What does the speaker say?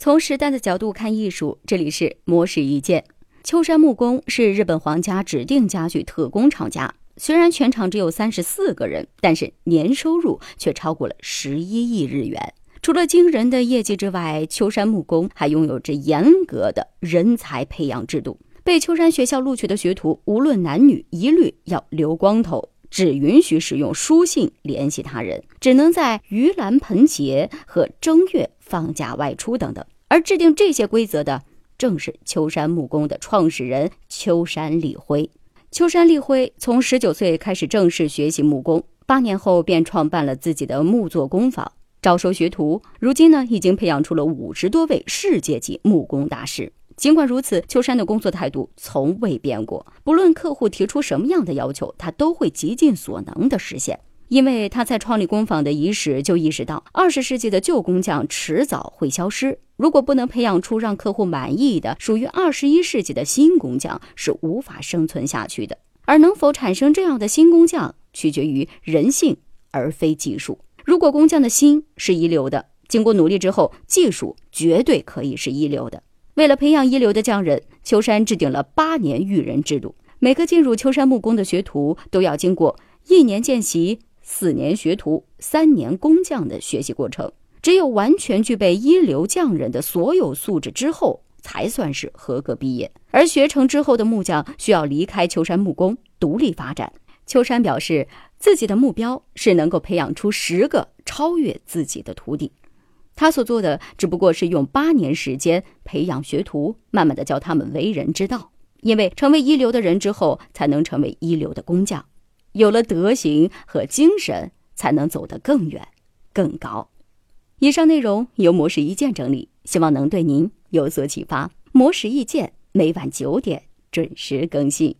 从时代的角度看艺术，这里是模式一见。秋山木工是日本皇家指定家具特工厂家，虽然全场只有三十四个人，但是年收入却超过了十一亿日元。除了惊人的业绩之外，秋山木工还拥有着严格的人才培养制度。被秋山学校录取的学徒，无论男女，一律要留光头，只允许使用书信联系他人，只能在盂兰盆节和正月放假外出等等。而制定这些规则的，正是秋山木工的创始人秋山立辉。秋山立辉从十九岁开始正式学习木工，八年后便创办了自己的木作工坊，招收学徒。如今呢，已经培养出了五十多位世界级木工大师。尽管如此，秋山的工作态度从未变过。不论客户提出什么样的要求，他都会极尽所能的实现。因为他在创立工坊的伊始就意识到，二十世纪的旧工匠迟早会消失。如果不能培养出让客户满意的属于二十一世纪的新工匠，是无法生存下去的。而能否产生这样的新工匠，取决于人性而非技术。如果工匠的心是一流的，经过努力之后，技术绝对可以是一流的。为了培养一流的匠人，秋山制定了八年育人制度。每个进入秋山木工的学徒都要经过一年见习、四年学徒、三年工匠的学习过程。只有完全具备一流匠人的所有素质之后，才算是合格毕业。而学成之后的木匠需要离开秋山木工，独立发展。秋山表示，自己的目标是能够培养出十个超越自己的徒弟。他所做的只不过是用八年时间培养学徒，慢慢的教他们为人之道。因为成为一流的人之后，才能成为一流的工匠。有了德行和精神，才能走得更远、更高。以上内容由魔石一见整理，希望能对您有所启发。魔石一见每晚九点准时更新。